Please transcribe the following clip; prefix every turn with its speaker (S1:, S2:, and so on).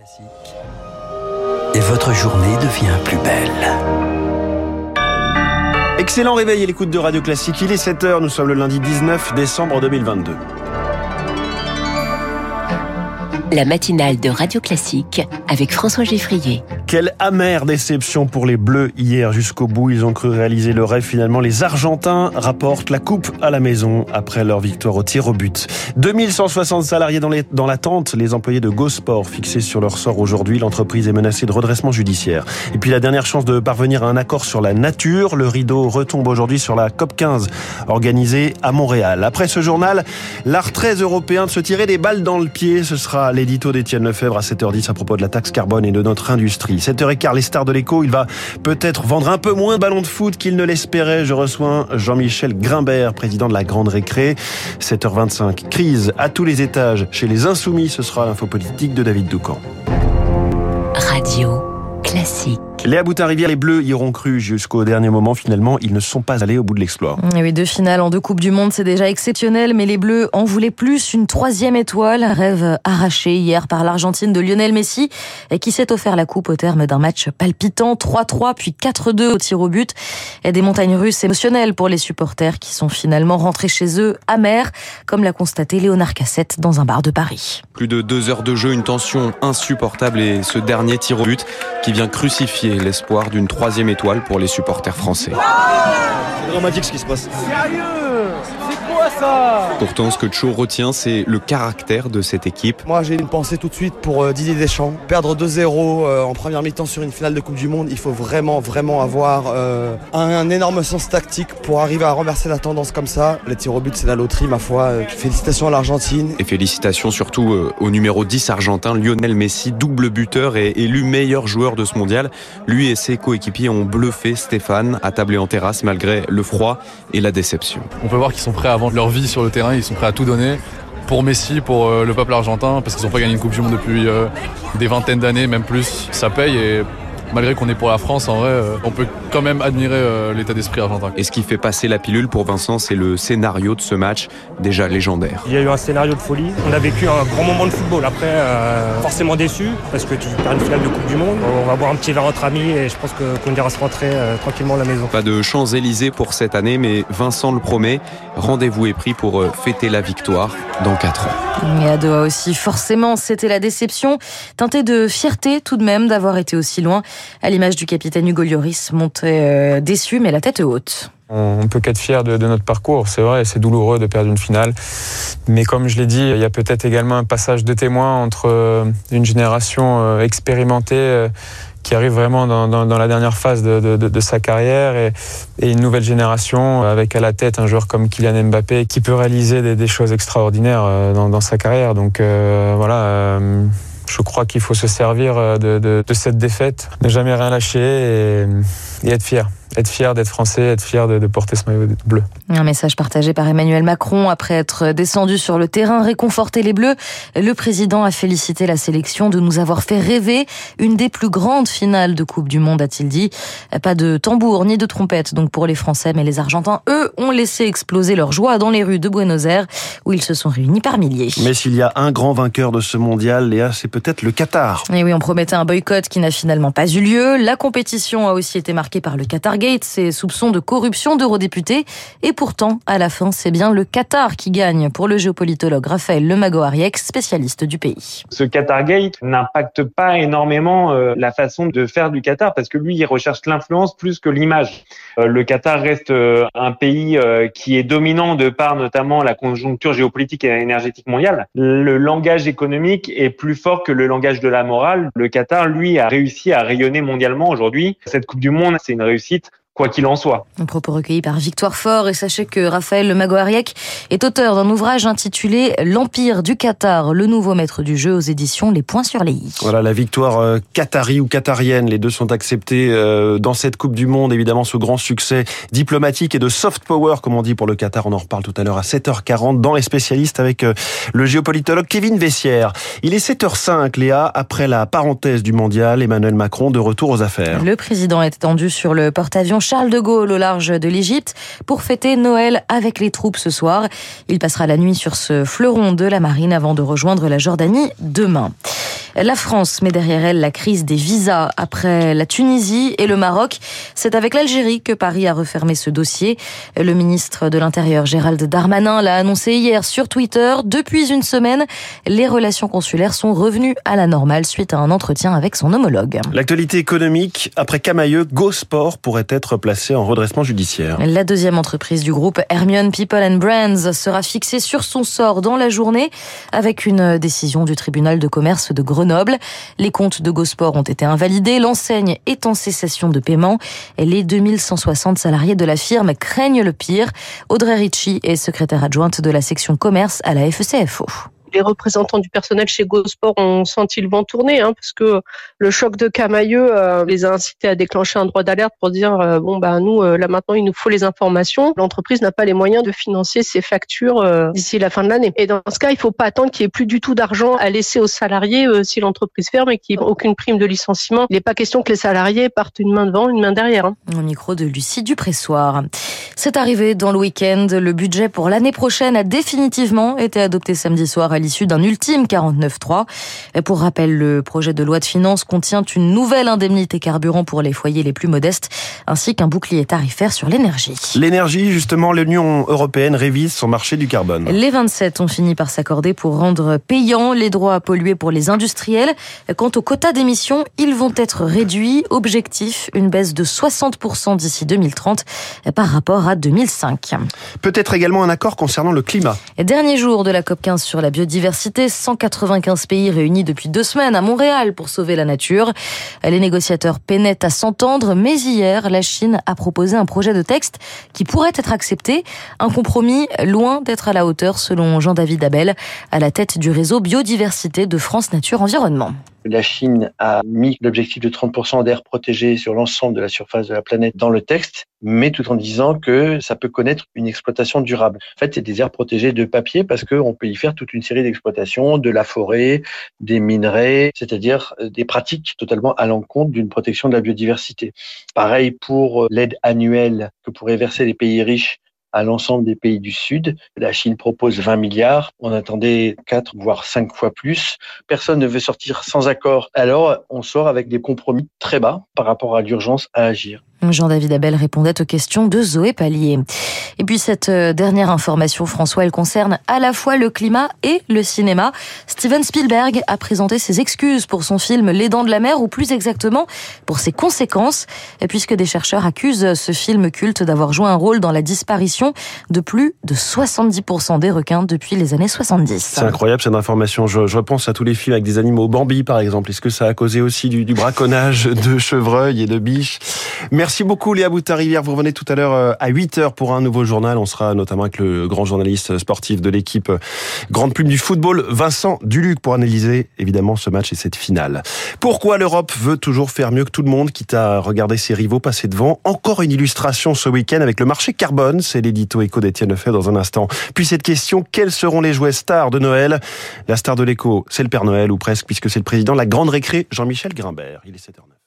S1: Classique. Et votre journée devient plus belle.
S2: Excellent réveil et l'écoute de Radio Classique. Il est 7h, nous sommes le lundi 19 décembre 2022.
S3: La matinale de Radio Classique avec François Geffrier.
S2: Quelle amère déception pour les Bleus hier jusqu'au bout. Ils ont cru réaliser le rêve. Finalement, les Argentins rapportent la coupe à la maison après leur victoire au tir au but. 2160 salariés dans, l'attente. Les employés de GoSport fixés sur leur sort aujourd'hui. L'entreprise est menacée de redressement judiciaire. Et puis la dernière chance de parvenir à un accord sur la nature. Le rideau retombe aujourd'hui sur la COP 15 organisée à Montréal. Après ce journal, l'art très européen de se tirer des balles dans le pied. Ce sera l'édito d'Étienne Lefebvre à 7h10 à propos de la taxe carbone et de notre industrie. 7h15, les stars de l'écho, il va peut-être vendre un peu moins de ballons de foot qu'il ne l'espérait. Je reçois Jean-Michel Grimbert, président de la Grande Récré. 7h25, crise à tous les étages chez les Insoumis. Ce sera l'info politique de David Doucan.
S3: Radio Classique.
S2: Léa Boutin-Rivière, les Bleus y auront cru jusqu'au dernier moment. Finalement, ils ne sont pas allés au bout de l'exploit.
S4: Et oui, deux finales en deux Coupes du Monde, c'est déjà exceptionnel, mais les Bleus en voulaient plus. Une troisième étoile, rêve arraché hier par l'Argentine de Lionel Messi, qui s'est offert la Coupe au terme d'un match palpitant, 3-3, puis 4-2 au tir au but. Et des montagnes russes émotionnelles pour les supporters qui sont finalement rentrés chez eux amers, comme l'a constaté Léonard Cassette dans un bar de Paris.
S5: Plus de deux heures de jeu, une tension insupportable et ce dernier tir au but qui vient crucifier l'espoir d'une troisième étoile pour les supporters français.
S6: C'est dramatique ce qui se passe.
S7: Sérieux C'est quoi ça
S5: Pourtant, ce que Cho retient, c'est le caractère de cette équipe.
S6: Moi, j'ai une pensée tout de suite pour euh, Didier Deschamps. Perdre 2-0 euh, en première mi-temps sur une finale de Coupe du Monde, il faut vraiment, vraiment avoir euh, un, un, énorme sens tactique pour arriver à renverser la tendance comme ça. Les tirs au but, c'est la loterie, ma foi. Euh, félicitations à l'Argentine.
S5: Et félicitations surtout euh, au numéro 10 argentin, Lionel Messi, double buteur et élu meilleur joueur de ce mondial. Lui et ses coéquipiers ont bluffé Stéphane, attablé en terrasse malgré le froid et la déception.
S8: On peut voir qu'ils sont prêts à vendre leur vie sur le terrain, ils sont prêts à tout donner pour Messi, pour euh, le peuple argentin, parce qu'ils n'ont pas gagné une Coupe du Monde depuis euh, des vingtaines d'années, même plus. Ça paye et malgré qu'on est pour la France, en vrai, euh, on peut quand même admirer euh, l'état d'esprit argentin.
S5: Et ce qui fait passer la pilule pour Vincent, c'est le scénario de ce match, déjà légendaire.
S9: Il y a eu un scénario de folie. On a vécu un grand moment de football. Après, euh, forcément déçu, parce que tu perds une finale de Coupe du Monde. On va boire un petit verre entre amis et je pense qu'on ira se rentrer euh, tranquillement à la maison.
S5: Pas de Champs-Élysées pour cette année, mais Vincent le promet. Rendez-vous est pris pour fêter la victoire dans 4 ans.
S4: Et à Doha aussi, forcément, c'était la déception, teintée de fierté tout de même d'avoir été aussi loin. À l'image du capitaine Hugo Lloris, monté euh, déçu mais la tête haute.
S10: On peut qu'être fier de, notre parcours, c'est vrai, c'est douloureux de perdre une finale. Mais comme je l'ai dit, il y a peut-être également un passage de témoin entre euh, une génération expérimentée euh, qui arrive vraiment dans, la dernière phase de, sa carrière et, une nouvelle génération avec à la tête un joueur comme Kylian Mbappé qui peut réaliser des, choses extraordinaires dans, sa carrière. Donc voilà. Je crois qu'il faut se servir de, de, de, cette défaite, ne jamais rien lâcher et, et être fier être fier d'être français, être fier de, de, porter ce maillot bleu.
S4: Un message partagé par Emmanuel Macron après être descendu sur le terrain, réconforter les Bleus. Le président a félicité la sélection de nous avoir fait rêver une des plus grandes finales de Coupe du Monde, a-t-il dit. Pas de tambour ni de trompette donc pour les Français, mais les Argentins, eux, ont laissé exploser leur joie dans les rues de Buenos Aires où ils se sont réunis par milliers.
S2: Mais s'il y a un grand vainqueur de ce mondial, Léa, c'est peut-être le Qatar.
S4: Et oui, on promettait un boycott qui n'a finalement pas eu lieu. La compétition a aussi été marquée par le Qatar Gate, ses soupçons de corruption d'eurodéputés. Et pourtant, à la fin, c'est bien le Qatar qui gagne pour le géopolitologue Raphaël Lemago-Ariec, spécialiste du pays.
S11: Ce Qatar Gate n'impacte pas énormément euh, la façon de faire du Qatar parce que lui, il recherche l'influence plus que l'image. Euh, le Qatar reste euh, un pays qui est dominant de par notamment la conjoncture géopolitique et énergétique mondiale. Le langage économique est plus fort que le langage de la morale. Le Qatar, lui, a réussi à rayonner mondialement aujourd'hui. Cette Coupe du Monde, c'est une réussite quoi qu'il en soit.
S4: Un propos recueilli par Victoire Fort et sachez que Raphaël Magoariec est auteur d'un ouvrage intitulé L'Empire du Qatar, le nouveau maître du jeu aux éditions Les Points sur les i.
S2: Voilà la victoire euh, qatari ou qatarienne, les deux sont acceptés euh, dans cette Coupe du Monde, évidemment ce grand succès diplomatique et de soft power comme on dit pour le Qatar, on en reparle tout à l'heure à 7h40 dans les spécialistes avec euh, le géopolitologue Kevin Vessière. Il est 7h05 Léa, après la parenthèse du mondial, Emmanuel Macron de retour aux affaires.
S4: Le président est attendu sur le porte-avions Charles de Gaulle au large de l'Égypte pour fêter Noël avec les troupes ce soir. Il passera la nuit sur ce fleuron de la marine avant de rejoindre la Jordanie demain. La France met derrière elle la crise des visas après la Tunisie et le Maroc. C'est avec l'Algérie que Paris a refermé ce dossier. Le ministre de l'Intérieur Gérald Darmanin l'a annoncé hier sur Twitter. Depuis une semaine, les relations consulaires sont revenues à la normale suite à un entretien avec son homologue.
S2: L'actualité économique, après Camailleux, GoSport pourrait être placé en redressement judiciaire.
S4: La deuxième entreprise du groupe Hermione People and Brands sera fixée sur son sort dans la journée avec une décision du tribunal de commerce de Grenoble les comptes de Gosport ont été invalidés. L'enseigne est en cessation de paiement. Et les 2160 salariés de la firme craignent le pire. Audrey Ritchie est secrétaire adjointe de la section commerce à la FECFO
S12: les représentants du personnel chez GoSport ont senti le vent tourner, hein, parce que le choc de Camailleux euh, les a incités à déclencher un droit d'alerte pour dire euh, bon bah nous euh, là maintenant il nous faut les informations. L'entreprise n'a pas les moyens de financer ses factures d'ici la fin de l'année. Et dans ce cas, il faut pas attendre qu'il y ait plus du tout d'argent à laisser aux salariés si l'entreprise ferme et qu'il n'y ait aucune prime de licenciement. Il n'est pas question que les salariés partent une main devant, une main derrière. Hein.
S4: Micro de Lucie Dupressoir. C'est arrivé dans le week-end. Le budget pour l'année prochaine a définitivement été adopté samedi soir l'issue d'un ultime 49.3. Pour rappel, le projet de loi de finances contient une nouvelle indemnité carburant pour les foyers les plus modestes, ainsi qu'un bouclier tarifaire sur l'énergie.
S2: L'énergie, justement, l'Union européenne révise son marché du carbone.
S4: Les 27 ont fini par s'accorder pour rendre payants les droits à polluer pour les industriels. Quant aux quotas d'émissions, ils vont être réduits. Objectif, une baisse de 60% d'ici 2030 par rapport à 2005.
S2: Peut-être également un accord concernant le climat.
S4: Dernier jour de la COP15 sur la biodiversité, 195 pays réunis depuis deux semaines à Montréal pour sauver la nature. Les négociateurs peinaient à s'entendre, mais hier, la Chine a proposé un projet de texte qui pourrait être accepté. Un compromis loin d'être à la hauteur, selon Jean-David Abel, à la tête du réseau biodiversité de France Nature Environnement.
S13: La Chine a mis l'objectif de 30% d'air protégé sur l'ensemble de la surface de la planète dans le texte, mais tout en disant que ça peut connaître une exploitation durable. En fait, c'est des aires protégées de papier parce qu'on peut y faire toute une série d'exploitations, de la forêt, des minerais, c'est-à-dire euh, des pratiques totalement à l'encontre d'une protection de la biodiversité. Pareil pour l'aide annuelle que pourraient verser les pays riches à l'ensemble des pays du Sud. La Chine propose 20 milliards. On attendait 4, voire 5 fois plus. Personne ne veut sortir sans accord. Alors, on sort avec des compromis très bas par rapport à l'urgence à agir.
S4: Jean-David Abel répondait aux questions de Zoé Pallier. Et puis cette euh, dernière information, François, elle concerne à la fois le climat et le cinéma. Steven Spielberg a présenté ses excuses pour son film Les Dents de la Mer, ou plus exactement pour ses conséquences, puisque des chercheurs accusent ce film culte d'avoir joué un rôle dans la disparition de plus de 70% des requins depuis les années 70.
S2: C'est incroyable cette information. Je, je, pense à tous les films avec des animaux. Bambi, par exemple. Est-ce que ça a causé aussi du, du braconnage de chevreuils et de biches? Merci beaucoup Léa Boutarivière. Vous revenez tout à l'heure euh, à 8h pour un nouveau journal. On sera notamment avec le grand journaliste sportif de l'équipe euh, Grande Plume du football, Vincent Duluc, pour analyser évidemment ce match et cette finale. Pourquoi l'Europe veut toujours faire mieux que tout le monde, quitte à regarder ses rivaux passer devant? Encore une illustration ce week-end avec le marché carbone. C'est l'édito écho d'Étienne Lefebvre dans un instant. Puis cette question, quels seront les jouets stars de Noël? La star de l'écho, c'est le Père Noël ou presque, puisque c'est le président de la Grande Récré, Jean-Michel Grimbert. Il est 7h09.